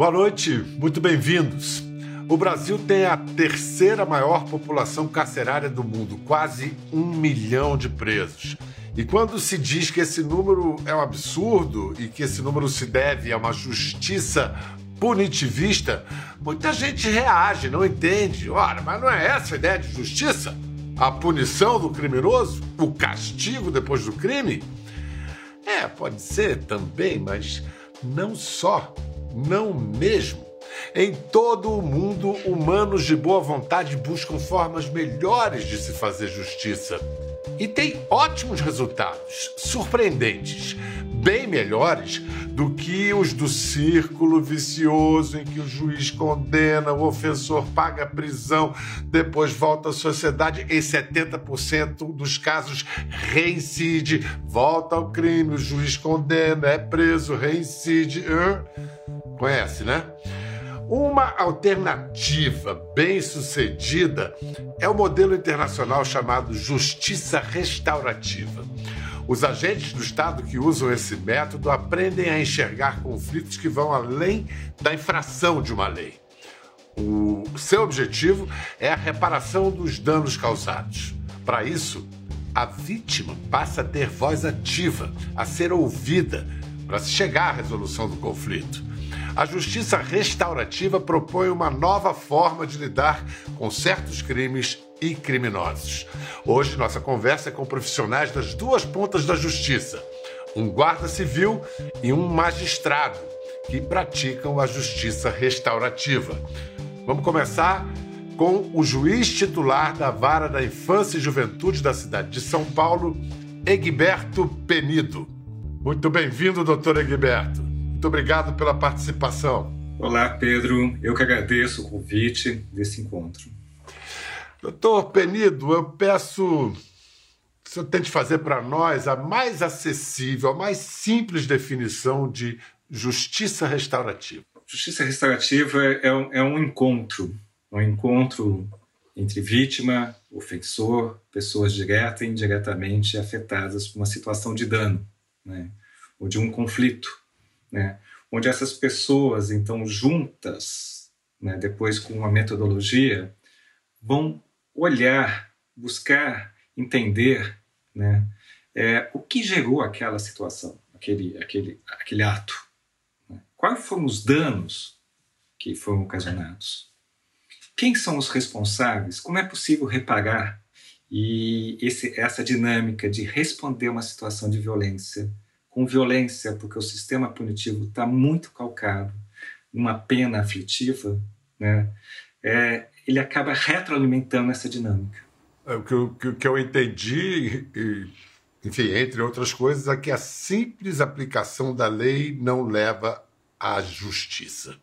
Boa noite, muito bem-vindos. O Brasil tem a terceira maior população carcerária do mundo, quase um milhão de presos. E quando se diz que esse número é um absurdo e que esse número se deve a uma justiça punitivista, muita gente reage, não entende. Ora, mas não é essa a ideia de justiça? A punição do criminoso? O castigo depois do crime? É, pode ser também, mas não só, não mesmo. Em todo o mundo, humanos de boa vontade buscam formas melhores de se fazer justiça. E tem ótimos resultados, surpreendentes, bem melhores do que os do círculo vicioso em que o juiz condena, o ofensor paga prisão, depois volta à sociedade. Em 70% dos casos, reincide, volta ao crime, o juiz condena, é preso, reincide. Conhece, né? Uma alternativa bem sucedida é o modelo internacional chamado justiça restaurativa. Os agentes do Estado que usam esse método aprendem a enxergar conflitos que vão além da infração de uma lei. O seu objetivo é a reparação dos danos causados. Para isso, a vítima passa a ter voz ativa, a ser ouvida, para se chegar à resolução do conflito. A justiça restaurativa propõe uma nova forma de lidar com certos crimes e criminosos. Hoje, nossa conversa é com profissionais das duas pontas da justiça: um guarda civil e um magistrado, que praticam a justiça restaurativa. Vamos começar com o juiz titular da Vara da Infância e Juventude da cidade de São Paulo, Egberto Penido. Muito bem-vindo, doutor Egberto. Muito obrigado pela participação. Olá, Pedro. Eu que agradeço o convite desse encontro. Doutor Penido, eu peço que o senhor tente fazer para nós a mais acessível, a mais simples definição de justiça restaurativa. Justiça restaurativa é um, é um encontro, um encontro entre vítima, ofensor, pessoas direta e indiretamente afetadas por uma situação de dano, né? ou de um conflito né? onde essas pessoas, então, juntas, né, depois com uma metodologia, vão olhar, buscar entender né, é, o que gerou aquela situação, aquele, aquele, aquele ato. Né? Quais foram os danos que foram ocasionados? Quem são os responsáveis? Como é possível reparar? E esse, essa dinâmica de responder uma situação de violência com violência, porque o sistema punitivo está muito calcado numa pena aflitiva, né? É, ele acaba retroalimentando essa dinâmica. É, o que, eu, o que eu entendi, enfim, entre outras coisas, é que a simples aplicação da lei não leva à justiça.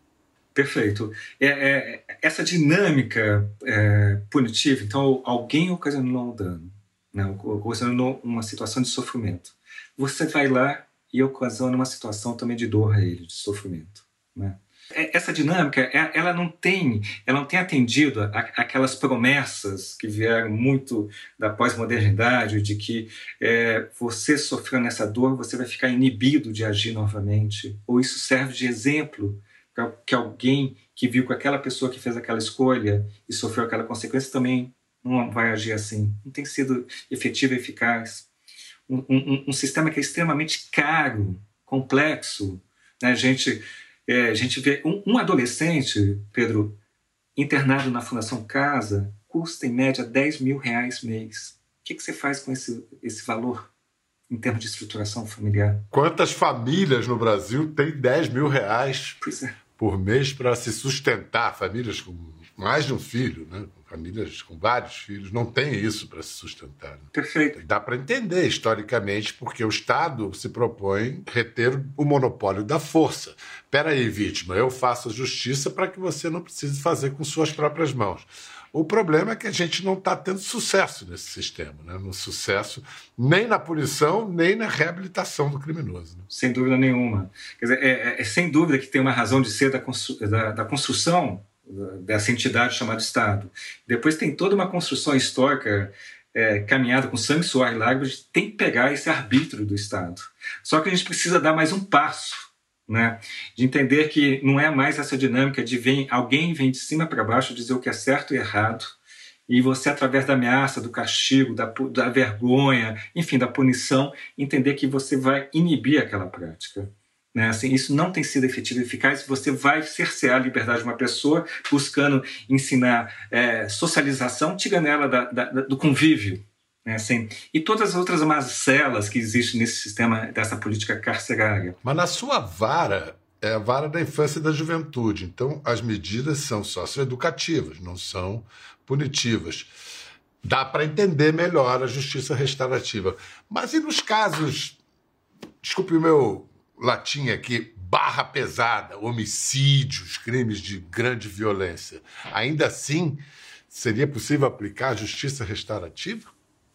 Perfeito. É, é, essa dinâmica é, punitiva, então alguém ocasionou um dano, né, ocasionou uma situação de sofrimento você vai lá e ocasiona uma situação também de dor a ele, de sofrimento. Né? É, essa dinâmica, é, ela não tem, ela não tem atendido aquelas promessas que vieram muito da pós-modernidade, de que é, você sofrendo essa dor, você vai ficar inibido de agir novamente. Ou isso serve de exemplo para que alguém que viu com aquela pessoa que fez aquela escolha e sofreu aquela consequência também não vai agir assim. Não tem sido efetivo e eficaz um, um, um sistema que é extremamente caro, complexo. Né? A, gente, é, a gente vê um, um, adolescente, Pedro, internado na Fundação Casa, custa em média 10 mil reais mês. O que, que você faz com esse, esse valor? em termos de estruturação familiar. Quantas famílias no Brasil têm 10 mil reais é. por mês para se sustentar? Famílias com mais de um filho, né? Famílias com vários filhos não têm isso para se sustentar. Né? Perfeito. Dá para entender historicamente porque o Estado se propõe reter o monopólio da força. Espera aí, vítima, eu faço a justiça para que você não precise fazer com suas próprias mãos. O problema é que a gente não está tendo sucesso nesse sistema, né? no sucesso nem na punição, nem na reabilitação do criminoso. Né? Sem dúvida nenhuma. Quer dizer, é, é, é, sem dúvida que tem uma razão de ser da, constru da, da construção dessa entidade chamada Estado. Depois tem toda uma construção histórica é, caminhada com sangue, suor e lágrimas, tem que pegar esse arbítrio do Estado. Só que a gente precisa dar mais um passo né? De entender que não é mais essa dinâmica de vem, alguém vem de cima para baixo dizer o que é certo e errado, e você, através da ameaça, do castigo, da, da vergonha, enfim, da punição, entender que você vai inibir aquela prática. Né? Assim, isso não tem sido efetivo e eficaz. Você vai cercear a liberdade de uma pessoa buscando ensinar é, socialização, tirando ela da, da, do convívio. Né? Assim, e todas as outras mazelas que existem nesse sistema dessa política carcerária. Mas na sua vara, é a vara da infância e da juventude. Então, as medidas são socioeducativas, não são punitivas. Dá para entender melhor a justiça restaurativa. Mas e nos casos, desculpe o meu latim aqui, barra pesada, homicídios, crimes de grande violência, ainda assim seria possível aplicar a justiça restaurativa?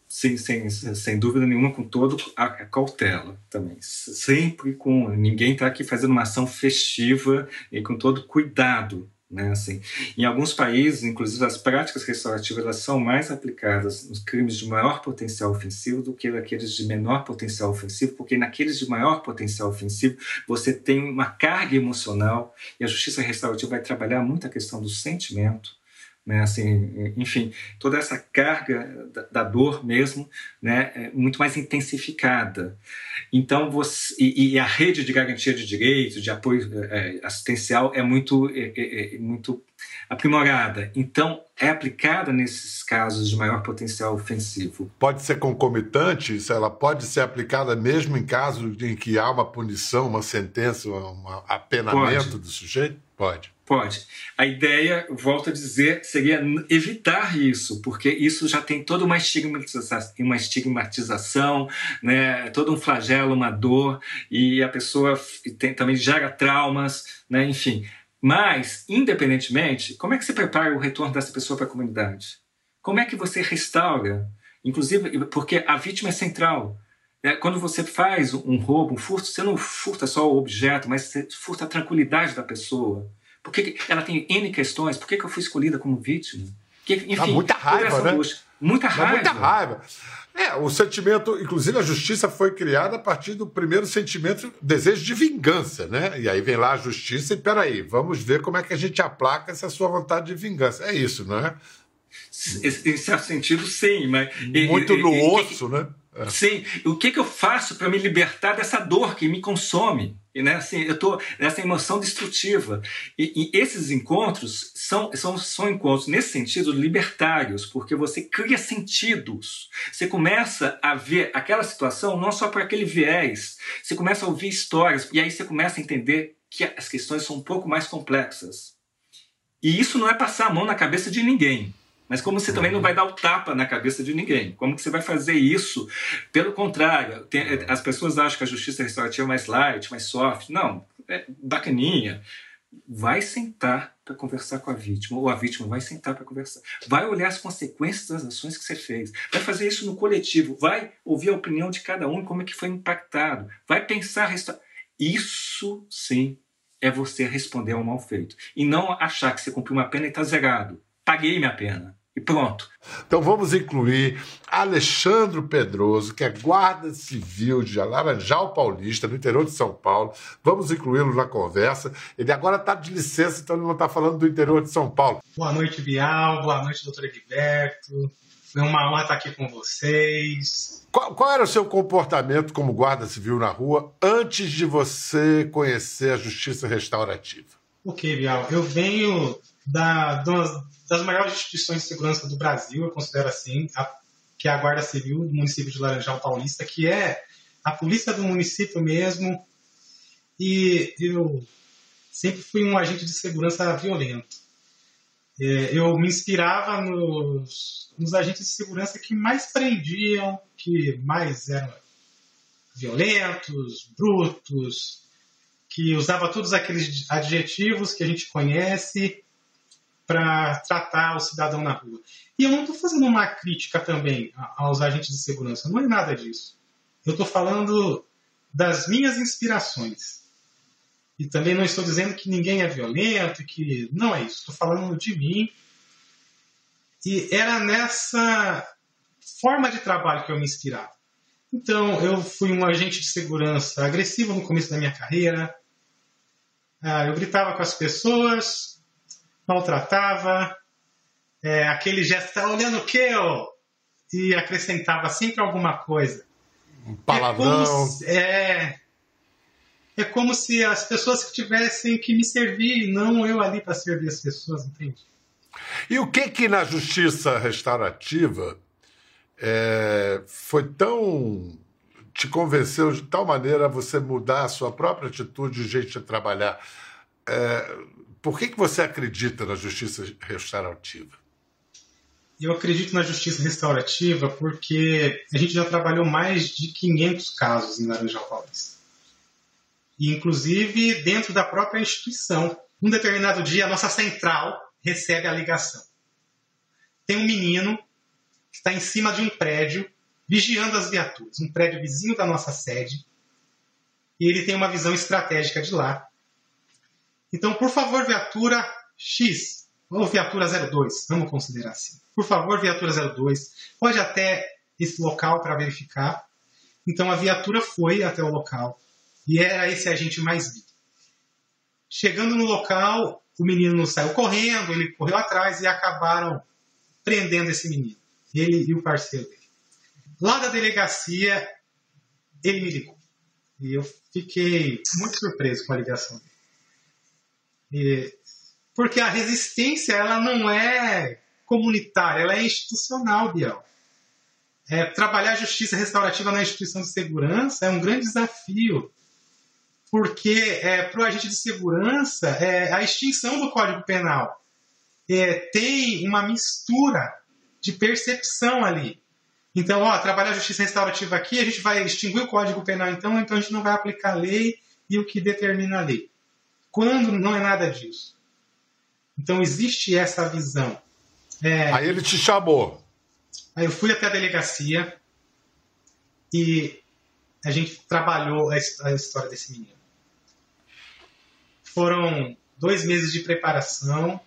Sim, sem, sem dúvida nenhuma, com toda a cautela também. Sempre com. Ninguém está aqui fazendo uma ação festiva e com todo cuidado né, assim, em alguns países, inclusive, as práticas restaurativas elas são mais aplicadas nos crimes de maior potencial ofensivo do que naqueles de menor potencial ofensivo, porque naqueles de maior potencial ofensivo você tem uma carga emocional e a justiça restaurativa vai trabalhar muito a questão do sentimento, né? Assim, enfim, toda essa carga da, da, dor mesmo, né, é muito mais intensificada. Então, você e, e, a rede de garantia de direitos, de apoio é, assistencial é muito, é, é, é, muito aprimorada. Então, é aplicada nesses casos de maior potencial ofensivo. Pode ser concomitante, ela pode ser aplicada mesmo em casos em que há uma punição, uma sentença, um apenamento pode. do sujeito? Pode. Pode. A ideia, volto a dizer, seria evitar isso, porque isso já tem toda uma estigmatização, uma estigmatização né, todo um flagelo, uma dor, e a pessoa tem, também gera traumas, né, enfim. Mas, independentemente, como é que você prepara o retorno dessa pessoa para a comunidade? Como é que você restaura? Inclusive, porque a vítima é central. É, quando você faz um roubo, um furto, você não furta só o objeto, mas você furta a tranquilidade da pessoa por que ela tem N questões? Por que, que eu fui escolhida como vítima? Que, enfim, Dá muita raiva, né? Muita raiva. Dá muita raiva. É, o sentimento, inclusive a justiça foi criada a partir do primeiro sentimento, desejo de vingança, né? E aí vem lá a justiça e peraí, vamos ver como é que a gente aplaca essa sua vontade de vingança. É isso, não é? Em certo sentido, sim, mas. Muito no e, osso, e, né? É. Sim. O que, que eu faço para me libertar dessa dor que me consome? E, né, assim, eu estou nessa emoção destrutiva. E, e, esses encontros são, são, são encontros, nesse sentido, libertários, porque você cria sentidos. Você começa a ver aquela situação não só por aquele viés, você começa a ouvir histórias, e aí você começa a entender que as questões são um pouco mais complexas. E isso não é passar a mão na cabeça de ninguém. Mas como você também não vai dar o tapa na cabeça de ninguém? Como que você vai fazer isso? Pelo contrário, tem, as pessoas acham que a justiça restaurativa é mais light, mais soft. Não, é bacaninha. Vai sentar para conversar com a vítima, ou a vítima vai sentar para conversar. Vai olhar as consequências das ações que você fez. Vai fazer isso no coletivo. Vai ouvir a opinião de cada um, como é que foi impactado. Vai pensar. Isso sim é você responder ao mal feito. E não achar que você cumpriu uma pena e está zerado. Paguei minha pena. E pronto. Então vamos incluir Alexandre Pedroso, que é guarda civil de Laranjal Paulista, no interior de São Paulo. Vamos incluí-lo na conversa. Ele agora está de licença, então ele não está falando do interior de São Paulo. Boa noite, Bial. Boa noite, doutor Egberto. Foi uma honra estar aqui com vocês. Qual, qual, era o seu comportamento como guarda civil na rua antes de você conhecer a justiça restaurativa? Ok, Bial. Eu venho da, das maiores instituições de segurança do Brasil, eu considero assim, a, que é a Guarda Civil do município de Laranjal Paulista, que é a polícia do município mesmo. E eu sempre fui um agente de segurança violento. É, eu me inspirava nos, nos agentes de segurança que mais prendiam, que mais eram violentos, brutos, que usava todos aqueles adjetivos que a gente conhece para tratar o cidadão na rua. E eu não estou fazendo uma crítica também aos agentes de segurança, não é nada disso. Eu estou falando das minhas inspirações. E também não estou dizendo que ninguém é violento, que não é isso. Estou falando de mim. E era nessa forma de trabalho que eu me inspirava. Então, eu fui um agente de segurança agressivo no começo da minha carreira, Ah, eu gritava com as pessoas, maltratava, é, aquele gesto, tá olhando o quê, ô? E acrescentava sempre alguma coisa. Um palavrão. É como, se, é, é como se as pessoas tivessem que me servir, não eu ali para servir as pessoas, entende? E o que que na justiça restaurativa é, foi tão te convenceu de tal maneira a você mudar a sua própria atitude e jeito de trabalhar? É, por que que você acredita na justiça restaurativa? Eu acredito na justiça restaurativa porque a gente já trabalhou mais de 500 casos em Laranjal Paulista. E, inclusive, dentro da própria instituição. Um determinado dia, a nossa central recebe a ligação. Tem um menino que está em cima de um prédio, vigiando as viaturas, um prédio vizinho da nossa sede, e ele tem uma visão estratégica de lá. Então, por favor, viatura X, ou viatura 02, vamos considerar assim. Por favor, viatura 02, pode até esse local para verificar. Então, a viatura foi até o local, e era esse agente mais vivo. Chegando no local, o menino saiu correndo, ele correu atrás e acabaram prendendo esse menino, ele e o parceiro dele. Lá da delegacia, ele me ligou. E eu fiquei muito surpreso com a ligação dele. Porque a resistência, ela não é comunitária, ela é institucional, Biel. É, trabalhar a justiça restaurativa na instituição de segurança é um grande desafio porque é, para o agente de segurança, é, a extinção do Código Penal é, tem uma mistura de percepção ali. Então, ó, trabalhar a justiça restaurativa aqui, a gente vai extinguir o Código Penal, então, então a gente não vai aplicar a lei e o que determina a lei. Quando não é nada disso. Então, existe essa visão. É, aí ele te chamou. Aí eu fui até a delegacia e a gente trabalhou a história desse menino. Foram dois meses de preparação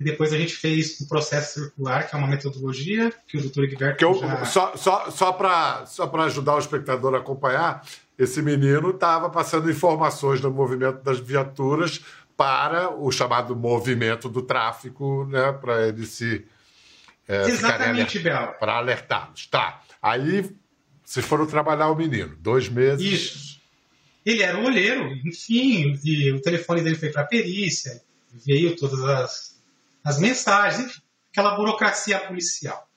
e depois a gente fez o processo circular, que é uma metodologia que o doutor eu, já... Só, só, só para só ajudar o espectador a acompanhar, esse menino estava passando informações do movimento das viaturas para o chamado movimento do tráfico, né, para ele se... É, Exatamente, Bel. Para alertá-los. Tá. Aí vocês foram trabalhar o menino, dois meses. Isso. Ele era um olheiro, enfim, e o telefone dele foi para a perícia, veio todas as, as mensagens, enfim, aquela burocracia policial.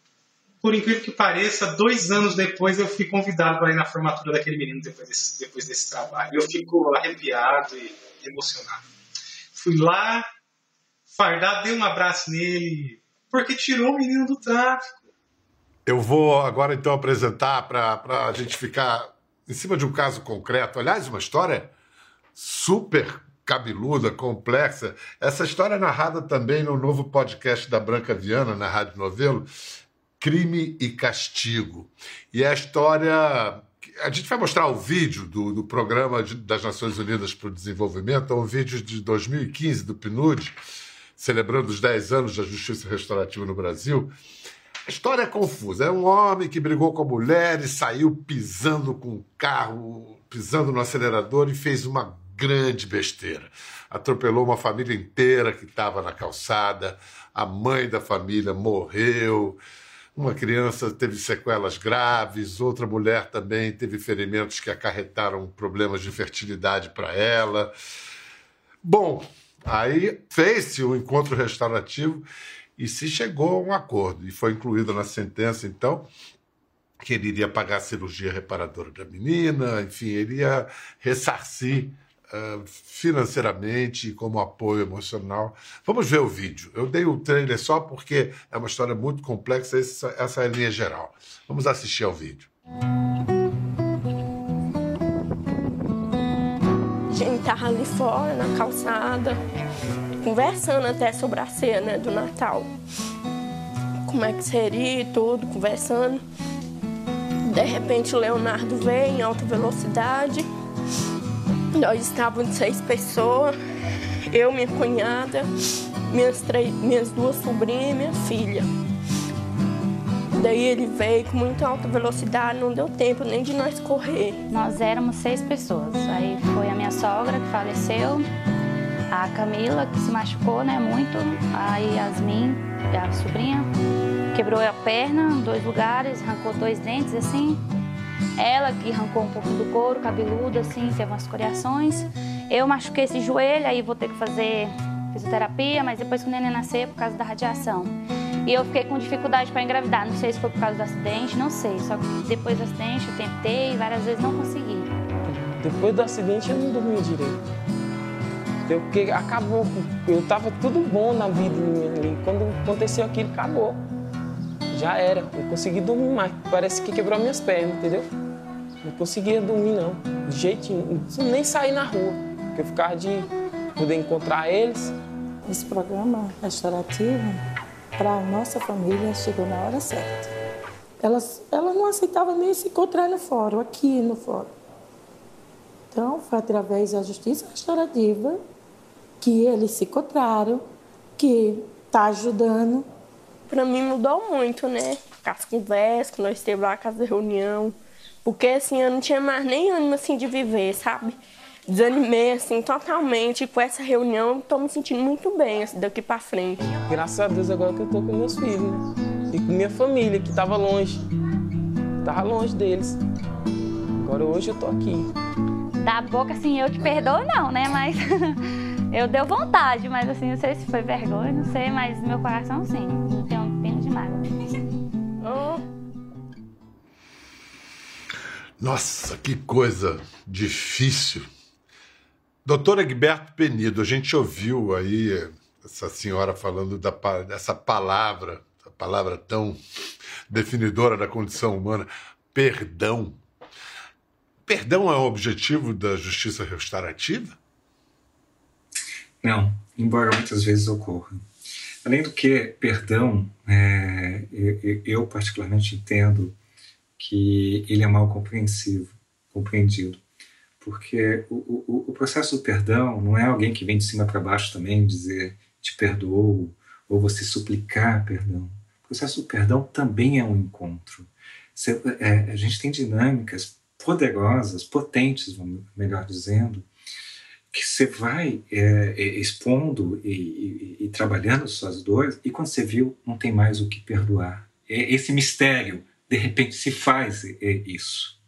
Por incrível que pareça, dois anos depois eu fui convidado para ir na formatura daquele menino depois desse, depois desse trabalho. Eu fico arrepiado e emocionado. Fui lá, fardado, dei um abraço nele, porque tirou o menino do tráfico. Eu vou agora então apresentar para a gente ficar em cima de um caso concreto. Aliás, uma história super cabeluda, complexa. Essa história é narrada também no novo podcast da Branca Viana, na Rádio Novelo, Crime e Castigo. E é a história. A gente vai mostrar o vídeo do, do Programa das Nações Unidas para o Desenvolvimento, é um vídeo de 2015 do PNUD, celebrando os 10 anos da justiça restaurativa no Brasil. A história é confusa. É um homem que brigou com a mulher e saiu pisando com o carro, pisando no acelerador e fez uma grande besteira. Atropelou uma família inteira que estava na calçada, a mãe da família morreu, uma criança teve sequelas graves, outra mulher também teve ferimentos que acarretaram problemas de fertilidade para ela. Bom, aí fez-se o um encontro restaurativo e se chegou a um acordo, e foi incluído na sentença, então, que ele iria pagar a cirurgia reparadora da menina, enfim, ele ia ressarcir financeiramente como apoio emocional. Vamos ver o vídeo. Eu dei o trailer só porque é uma história muito complexa, essa, é a linha geral. Vamos assistir ao vídeo. A gente estava ali fora, na calçada, conversando até sobre a ceia do Natal. Como é que seria e tudo, conversando. De repente o Leonardo veio em alta velocidade. Nós estávamos seis pessoas, eu, minha cunhada, minhas, três, minhas duas sobrinhas e minha filha. Daí ele veio com muita alta velocidade, não deu tempo nem de nós correr. Nós éramos seis pessoas. Aí foi a minha sogra que faleceu, A Camila, que se machucou, né, muito. A Yasmin, a sobrinha, quebrou a perna dois lugares, arrancou dois dentes, assim. Ela que arrancou um pouco do couro, cabeludo, assim, teve umas coriações. Eu machuquei esse joelho, aí vou ter que fazer fisioterapia, mas depois que o neném nascer, por causa da radiação. E eu fiquei com dificuldade para engravidar. Não sei se foi por causa do acidente, não sei. Só que depois do acidente eu tentei, várias vezes não consegui. Depois do acidente eu não dormi direito. Porque acabou, eu tava tudo bom na vida. Quando aconteceu aquilo, acabou. Já era, não consegui dormir mais. Parece que quebrou minhas pernas, entendeu? Não conseguia dormir, não. De jeitinho. Nem sair na rua. Porque eu ficava de poder encontrar eles. Esse programa restaurativo para a nossa família chegou na hora certa. Elas, elas não aceitavam nem se encontrar no fórum, aqui no fórum. Então, foi através da justiça restaurativa que eles se encontraram, que está ajudando. Para mim mudou muito, né? As conversas, que nós teve lá, a casa de reunião. Porque assim, eu não tinha mais nem ânimo assim de viver, sabe? desanimei assim totalmente. E com essa reunião, estou me sentindo muito bem assim, daqui para frente. Graças a Deus agora que eu tô com meus filhos né? e com minha família que estava longe, tava longe deles. Agora hoje eu tô aqui. Da boca assim, eu te perdoo não, né? Mas eu deu vontade, mas assim, não sei se foi vergonha, não sei, mas meu coração sim, Oh. Nossa, que coisa difícil Doutor Egberto Penido, a gente ouviu aí essa senhora falando da, dessa palavra, a palavra tão definidora da condição humana, perdão. Perdão é o objetivo da justiça restaurativa? Não, embora muitas vezes ocorra. Além do que, perdão, é, eu, eu particularmente entendo que ele é mal compreensivo, compreendido porque o, o, o, processo do perdão não é alguém que vem de cima para baixo também dizer te perdoo ou você suplicar perdão. O processo do perdão também é um encontro. Você, é, a gente tem dinâmicas poderosas, potentes, melhor dizendo, que você vai é, é, expondo e, e, e, trabalhando suas dores, e quando você viu, não tem mais o que perdoar. Esse mistério, de repente, se faz é, isso.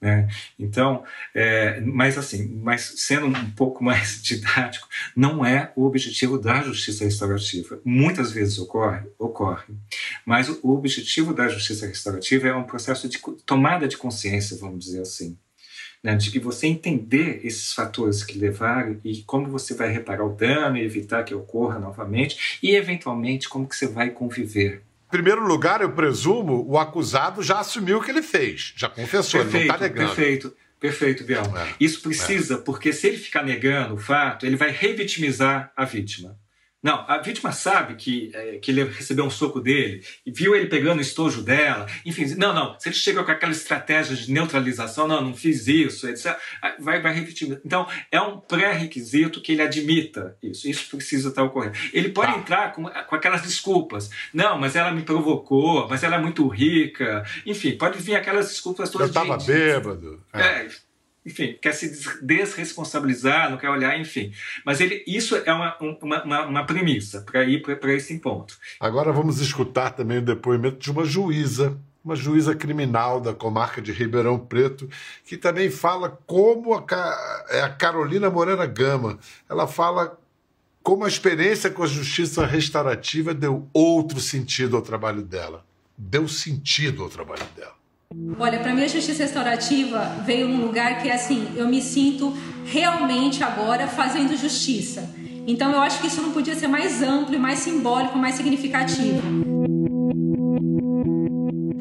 Né? Então, é, mas assim, mas sendo um pouco mais didático, não é o objetivo da justiça restaurativa. Muitas vezes ocorre, ocorre, mas o, o objetivo da justiça restaurativa é um processo de tomada de consciência, vamos dizer assim. Né, de que você entender esses fatores que levaram e como você vai reparar o dano e evitar que ocorra novamente e eventualmente como que você vai conviver primeiro lugar, eu presumo, o acusado já assumiu o que ele fez, já confessou, perfeito, ele não está negando. Perfeito, perfeito, Biel. É, Isso precisa, é. porque se ele ficar negando o fato, ele vai revitimizar a vítima. Não, a vítima sabe que, é, que ele recebeu um soco dele, viu ele pegando o estojo dela, enfim, não, não, se ele chega com aquela estratégia de neutralização, não, não fiz isso, etc., vai, vai repetir. Então, é um pré-requisito que ele admita isso, isso precisa estar ocorrendo. Ele pode tá. entrar com, com aquelas desculpas, não, mas ela me provocou, mas ela é muito rica, enfim, pode vir aquelas desculpas todas. Eu estava bêbado. É. é enfim, quer se desresponsabilizar, não quer olhar, enfim. Mas ele, isso é uma, uma, uma, premissa para ir para esse ponto. Agora vamos escutar também o depoimento de uma juíza, uma juíza criminal da comarca de Ribeirão Preto, que também fala como a, é a Carolina Moreira Gama. Ela fala como a experiência com a justiça restaurativa deu outro sentido ao trabalho dela. Deu sentido ao trabalho dela. Olha, para mim a justiça restaurativa veio num lugar que assim, eu me sinto realmente agora fazendo justiça. Então eu acho que isso não podia ser mais amplo, mais simbólico, mais significativo.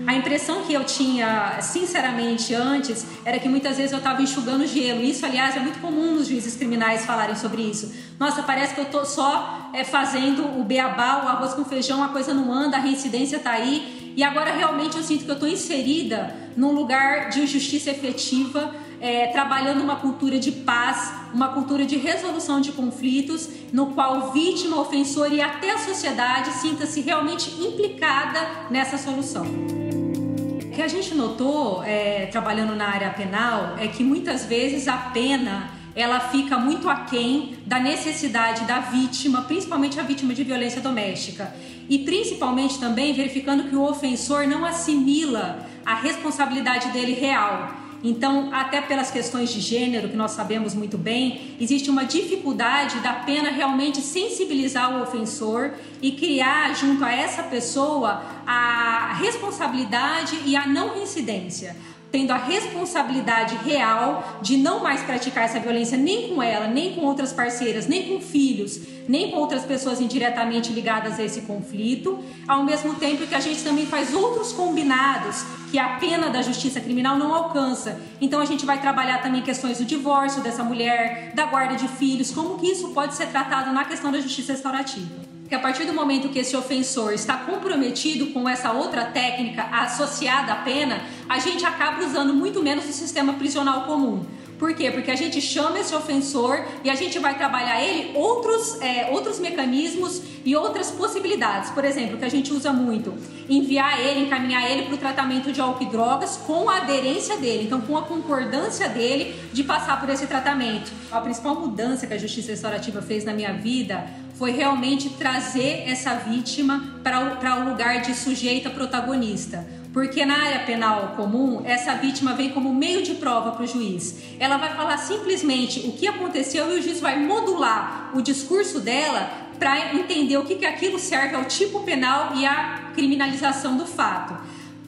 A impressão que eu tinha, sinceramente, antes, era que muitas vezes eu estava enxugando gelo. Isso, aliás, é muito comum nos juízes criminais falarem sobre isso. Nossa, parece que eu estou só é, fazendo o beabá, o arroz com feijão, a coisa não anda, a reincidência está aí e agora realmente eu sinto que eu estou inserida num lugar de justiça efetiva, é, trabalhando uma cultura de paz, uma cultura de resolução de conflitos, no qual vítima, ofensor e até a sociedade sinta-se realmente implicada nessa solução. O que a gente notou é, trabalhando na área penal é que muitas vezes a pena ela fica muito aquém da necessidade da vítima, principalmente a vítima de violência doméstica. E principalmente também verificando que o ofensor não assimila a responsabilidade dele real. Então, até pelas questões de gênero, que nós sabemos muito bem, existe uma dificuldade da pena realmente sensibilizar o ofensor e criar junto a essa pessoa a responsabilidade e a não reincidência tendo a responsabilidade real de não mais praticar essa violência nem com ela, nem com outras parceiras, nem com filhos, nem com outras pessoas indiretamente ligadas a esse conflito, ao mesmo tempo que a gente também faz outros combinados que a pena da justiça criminal não alcança. Então a gente vai trabalhar também questões do divórcio dessa mulher, da guarda de filhos, como que isso pode ser tratado na questão da justiça restaurativa que a partir do momento que esse ofensor está comprometido com essa outra técnica associada à pena, a gente acaba usando muito menos o sistema prisional comum. Por quê? Porque a gente chama esse ofensor e a gente vai trabalhar ele outros, é, outros mecanismos e outras possibilidades. Por exemplo, que a gente usa muito, enviar ele, encaminhar ele para o tratamento de álcool e drogas com a aderência dele, então com a concordância dele de passar por esse tratamento. A principal mudança que a Justiça Restaurativa fez na minha vida foi realmente trazer essa vítima para o lugar de sujeita protagonista porque na área penal comum, essa vítima vem como meio de prova para o juiz. Ela vai falar simplesmente o que aconteceu e o juiz vai modular o discurso dela para entender o que, que aquilo serve ao tipo penal e à criminalização do fato.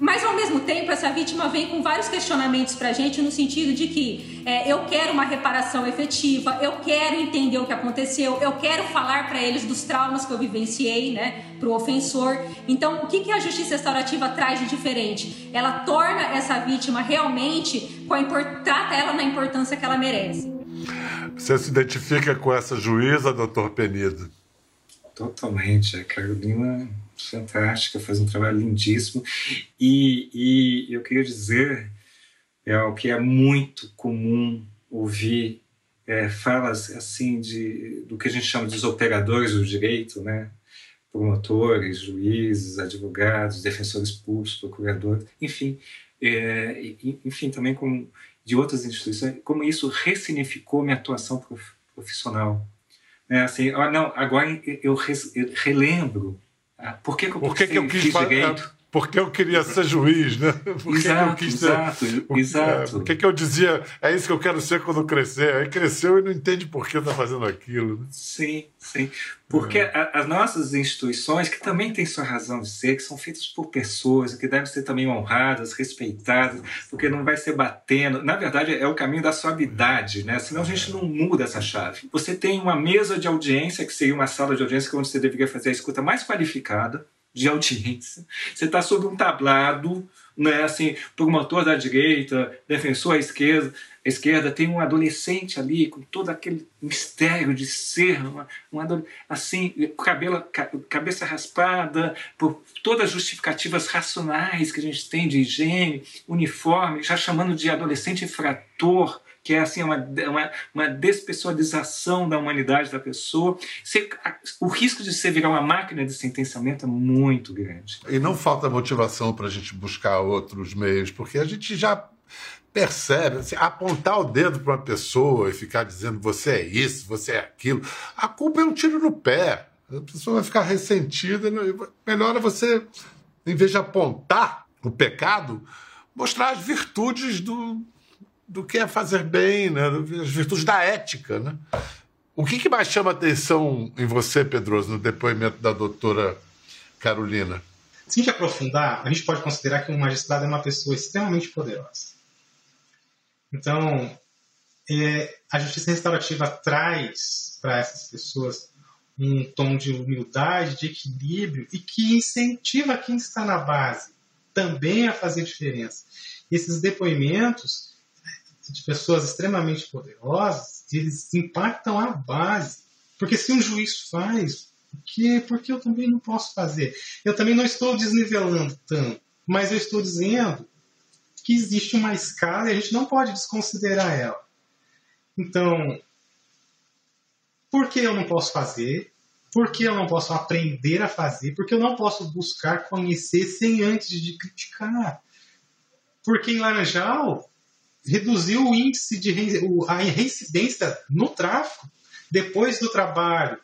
Mas ao mesmo tempo, essa vítima vem com vários questionamentos para a gente no sentido de que é, eu quero uma reparação efetiva, eu quero entender o que aconteceu, eu quero falar para eles dos traumas que eu vivenciei, né, para o ofensor. Então, o que, que a justiça restaurativa traz de diferente? Ela torna essa vítima realmente, com a trata ela na importância que ela merece. Você se identifica com essa juíza, doutor Penido? Totalmente. A Carolina fantástica, faz um trabalho lindíssimo. E, e eu queria dizer é o que é muito comum ouvir é, falas assim de do que a gente chama de operadores do direito, né? promotores, juízes, advogados, defensores públicos, procuradores, enfim, é, enfim também como de outras instituições, como isso ressignificou minha atuação profissional. É assim, não, agora eu, relembro ah, por que, que eu, Por que, que eu quis direito? Porque eu queria ser juiz, né? Por exato, eu quis exato, ser... exato. Por que, que eu dizia, é isso que eu quero ser quando crescer? Aí cresceu e não entende por que está fazendo aquilo. Né? Sim, sim. Porque é. a, as nossas instituições, que também têm sua razão de ser, que são feitas por pessoas, que devem ser também honradas, respeitadas, porque não vai ser batendo. Na verdade, é o caminho da suavidade, né? Senão a gente não muda essa chave. Você tem uma mesa de audiência, que seria uma sala de audiência, que é onde você deveria fazer a escuta mais qualificada de audiência. Você está sob um tablado, né, assim, promotor da direita, defensor à esquerda, à esquerda tem um adolescente ali com todo aquele mistério de ser, uma, uma assim, cabelo, cabeça raspada, por todas as justificativas racionais que a gente tem de higiene, uniforme, já chamando de adolescente infrator, que é assim uma, uma, uma despessoalização da humanidade da pessoa. Você, o risco de você virar uma máquina de sentenciamento é muito grande. E não falta motivação para a gente buscar outros meios, porque a gente já percebe, assim, apontar o dedo para uma pessoa e ficar dizendo você é isso, você é aquilo, a culpa é um tiro no pé. A pessoa vai ficar ressentida. Melhor é você, em vez de apontar o pecado, mostrar as virtudes do, do que é fazer bem, né? as virtudes da ética. Né? O que, que mais chama atenção em você, Pedroso, no depoimento da doutora Carolina? Se a gente aprofundar, a gente pode considerar que um magistrado é uma pessoa extremamente poderosa. Então, é, a justiça restaurativa traz para essas pessoas um tom de humildade, de equilíbrio e que incentiva quem está na base também a fazer diferença. Esses depoimentos de pessoas extremamente poderosas, eles impactam a base. Porque se um juiz faz, por que, por que eu também não posso fazer? Eu também não estou desnivelando tanto, mas eu estou dizendo que existe uma escala e a gente não pode desconsiderar ela. Então, por que eu não posso fazer? Por que eu não posso aprender a fazer? Por que eu não posso buscar conhecer sem antes de criticar? Porque em Laranjal reduziu o índice de a reincidência no tráfico depois do trabalho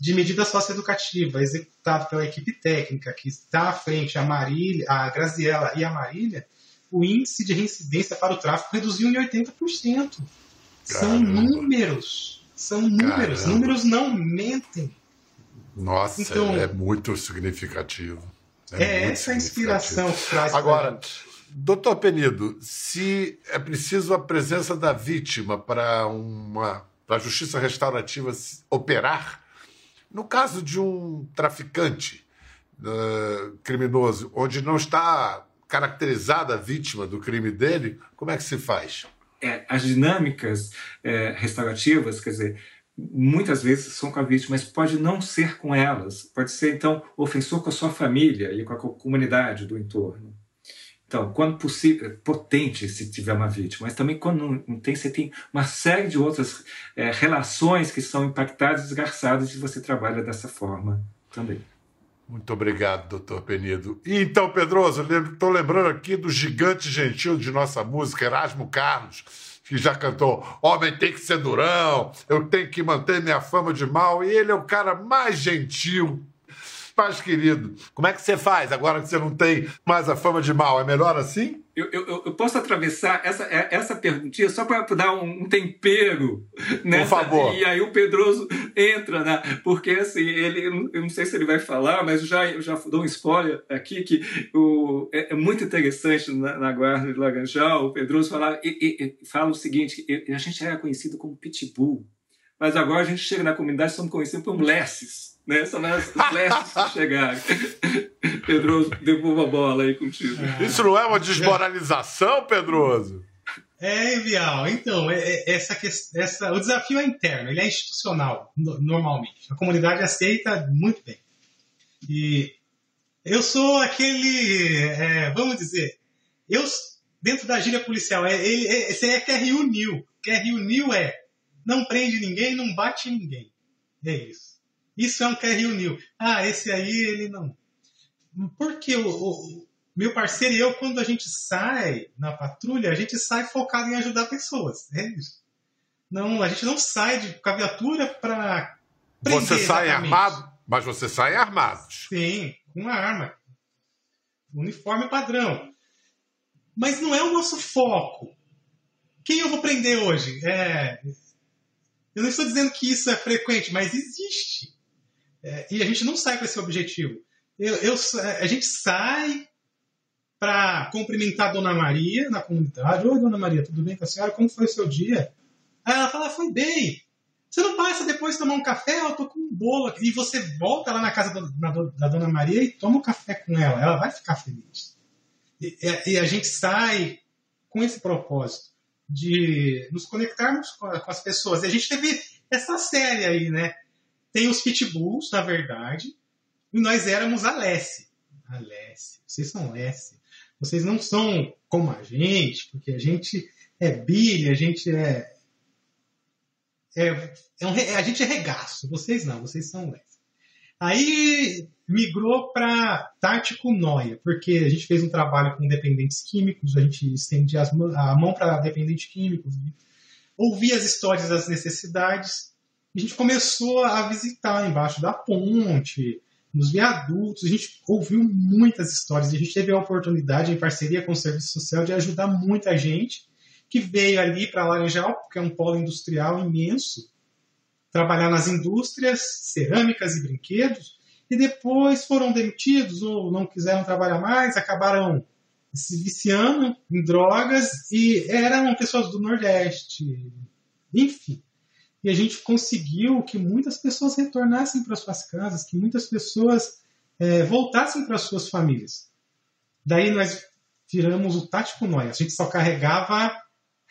de medida socioeducativa executado pela equipe técnica que está à frente, a Marília, a Graziela e a Marília, o índice de reincidência para o tráfico reduziu em 80%. São números. São números. Caramba. Números não mentem. Nossa, então, é muito significativo. É, é muito essa a inspiração que traz. Agora, doutor Penido, se é preciso a presença da vítima para uma para a justiça restaurativa operar, no caso de um traficante uh, criminoso, onde não está caracterizada a vítima do crime dele, como é que se faz? É, as dinâmicas é, restaurativas, quer dizer, muitas vezes são com a vítima, mas pode não ser com elas. Pode ser, então, ofensor com a sua família e com a comunidade do entorno. Então, quando possível, potente se tiver uma vítima, mas também quando não tem, você tem uma série de outras é, relações que são impactadas, desgarçadas, e você trabalha dessa forma também. Muito obrigado, doutor Penido. E então, Pedroso, estou lembrando aqui do gigante gentil de nossa música, Erasmo Carlos, que já cantou Homem tem que ser durão, eu tenho que manter minha fama de mal, e ele é o cara mais gentil mais querido. Como é que você faz agora que você não tem mais a fama de mal? É melhor assim? Eu, eu, eu posso atravessar essa, é, essa perguntinha só para dar um, tempero nessa. Por favor. E aí o Pedroso entra, né? Porque assim, ele, eu não sei se ele vai falar, mas eu já, eu já dou um spoiler aqui que o, é, é muito interessante na, na, Guarda de Laranjal, o Pedroso fala, e, e, fala o seguinte: a gente era conhecido como Pitbull, mas agora a gente chega na comunidade e somos conhecidos como Lesses né? São as flashes que chegaram. Pedroso, devolva a bola aí contigo. É. Isso não é uma desmoralização, Pedroso? É, Vial. Então, é, é, essa, essa, o desafio é interno, ele é institucional, normalmente. A comunidade aceita muito bem. E eu sou aquele, é, vamos dizer, eu dentro da gíria policial, é, é, é, é QRU New. QRU New é não prende ninguém, não bate ninguém. É isso. Isso é um quer reuniu. Ah, esse aí ele não. Porque o, o, meu parceiro e eu, quando a gente sai na patrulha, a gente sai focado em ajudar pessoas. É isso. Não, a gente não sai de, com a viatura para. Você sai exatamente. armado, mas você sai armado. Sim, com uma arma. Uniforme padrão. Mas não é o nosso foco. Quem eu vou prender hoje? É, eu não estou dizendo que isso é frequente, mas existe. É, e a gente não sai com esse objetivo. Eu, eu a gente sai para cumprimentar a Dona Maria na comunidade. Oi, Dona Maria, tudo bem com a senhora? Como foi o seu dia? Aí ela fala, foi bem. Você não passa depois tomar um café? Eu tô com um bolo aqui. E você volta lá na casa da, da Dona Maria e toma um café com ela. Ela vai ficar feliz. E, e a gente sai com esse propósito de nos conectarmos com, com as pessoas. E a gente teve essa série aí, né? Tem os pitbulls, na verdade, e nós éramos a Lessie. A. Vocês são Lessie. Vocês não são como a gente, porque a gente é bilha, a gente é. é, é um, a gente é regaço. Vocês não, vocês são. Aí migrou para Tático Noia, porque a gente fez um trabalho com dependentes químicos, a gente estendia as, a mão para dependentes químicos, ouvia as histórias das necessidades a gente começou a visitar embaixo da ponte, nos viadutos, a gente ouviu muitas histórias, a gente teve a oportunidade, em parceria com o Serviço Social, de ajudar muita gente que veio ali para Laranjal, porque é um polo industrial imenso, trabalhar nas indústrias cerâmicas e brinquedos, e depois foram demitidos ou não quiseram trabalhar mais, acabaram se viciando em drogas e eram pessoas do Nordeste, enfim e a gente conseguiu que muitas pessoas retornassem para suas casas, que muitas pessoas é, voltassem para suas famílias. Daí nós tiramos o tático nós, a gente só carregava.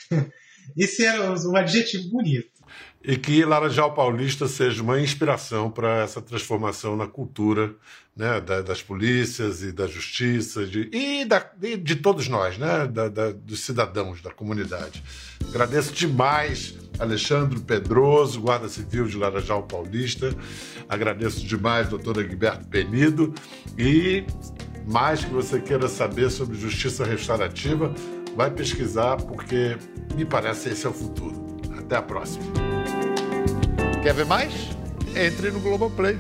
Esse era o adjetivo bonito. E que Laranjal Paulista seja uma inspiração para essa transformação na cultura né, das polícias e da justiça de, e, da, e de todos nós, né, da, da, dos cidadãos da comunidade. Agradeço demais Alexandre Pedroso, Guarda Civil de Laranjal Paulista. Agradeço demais, doutor Egberto Penido. E mais que você queira saber sobre justiça restaurativa, Vai pesquisar porque me parece esse é o futuro. Até a próxima. Quer ver mais? Entre no Globoplay.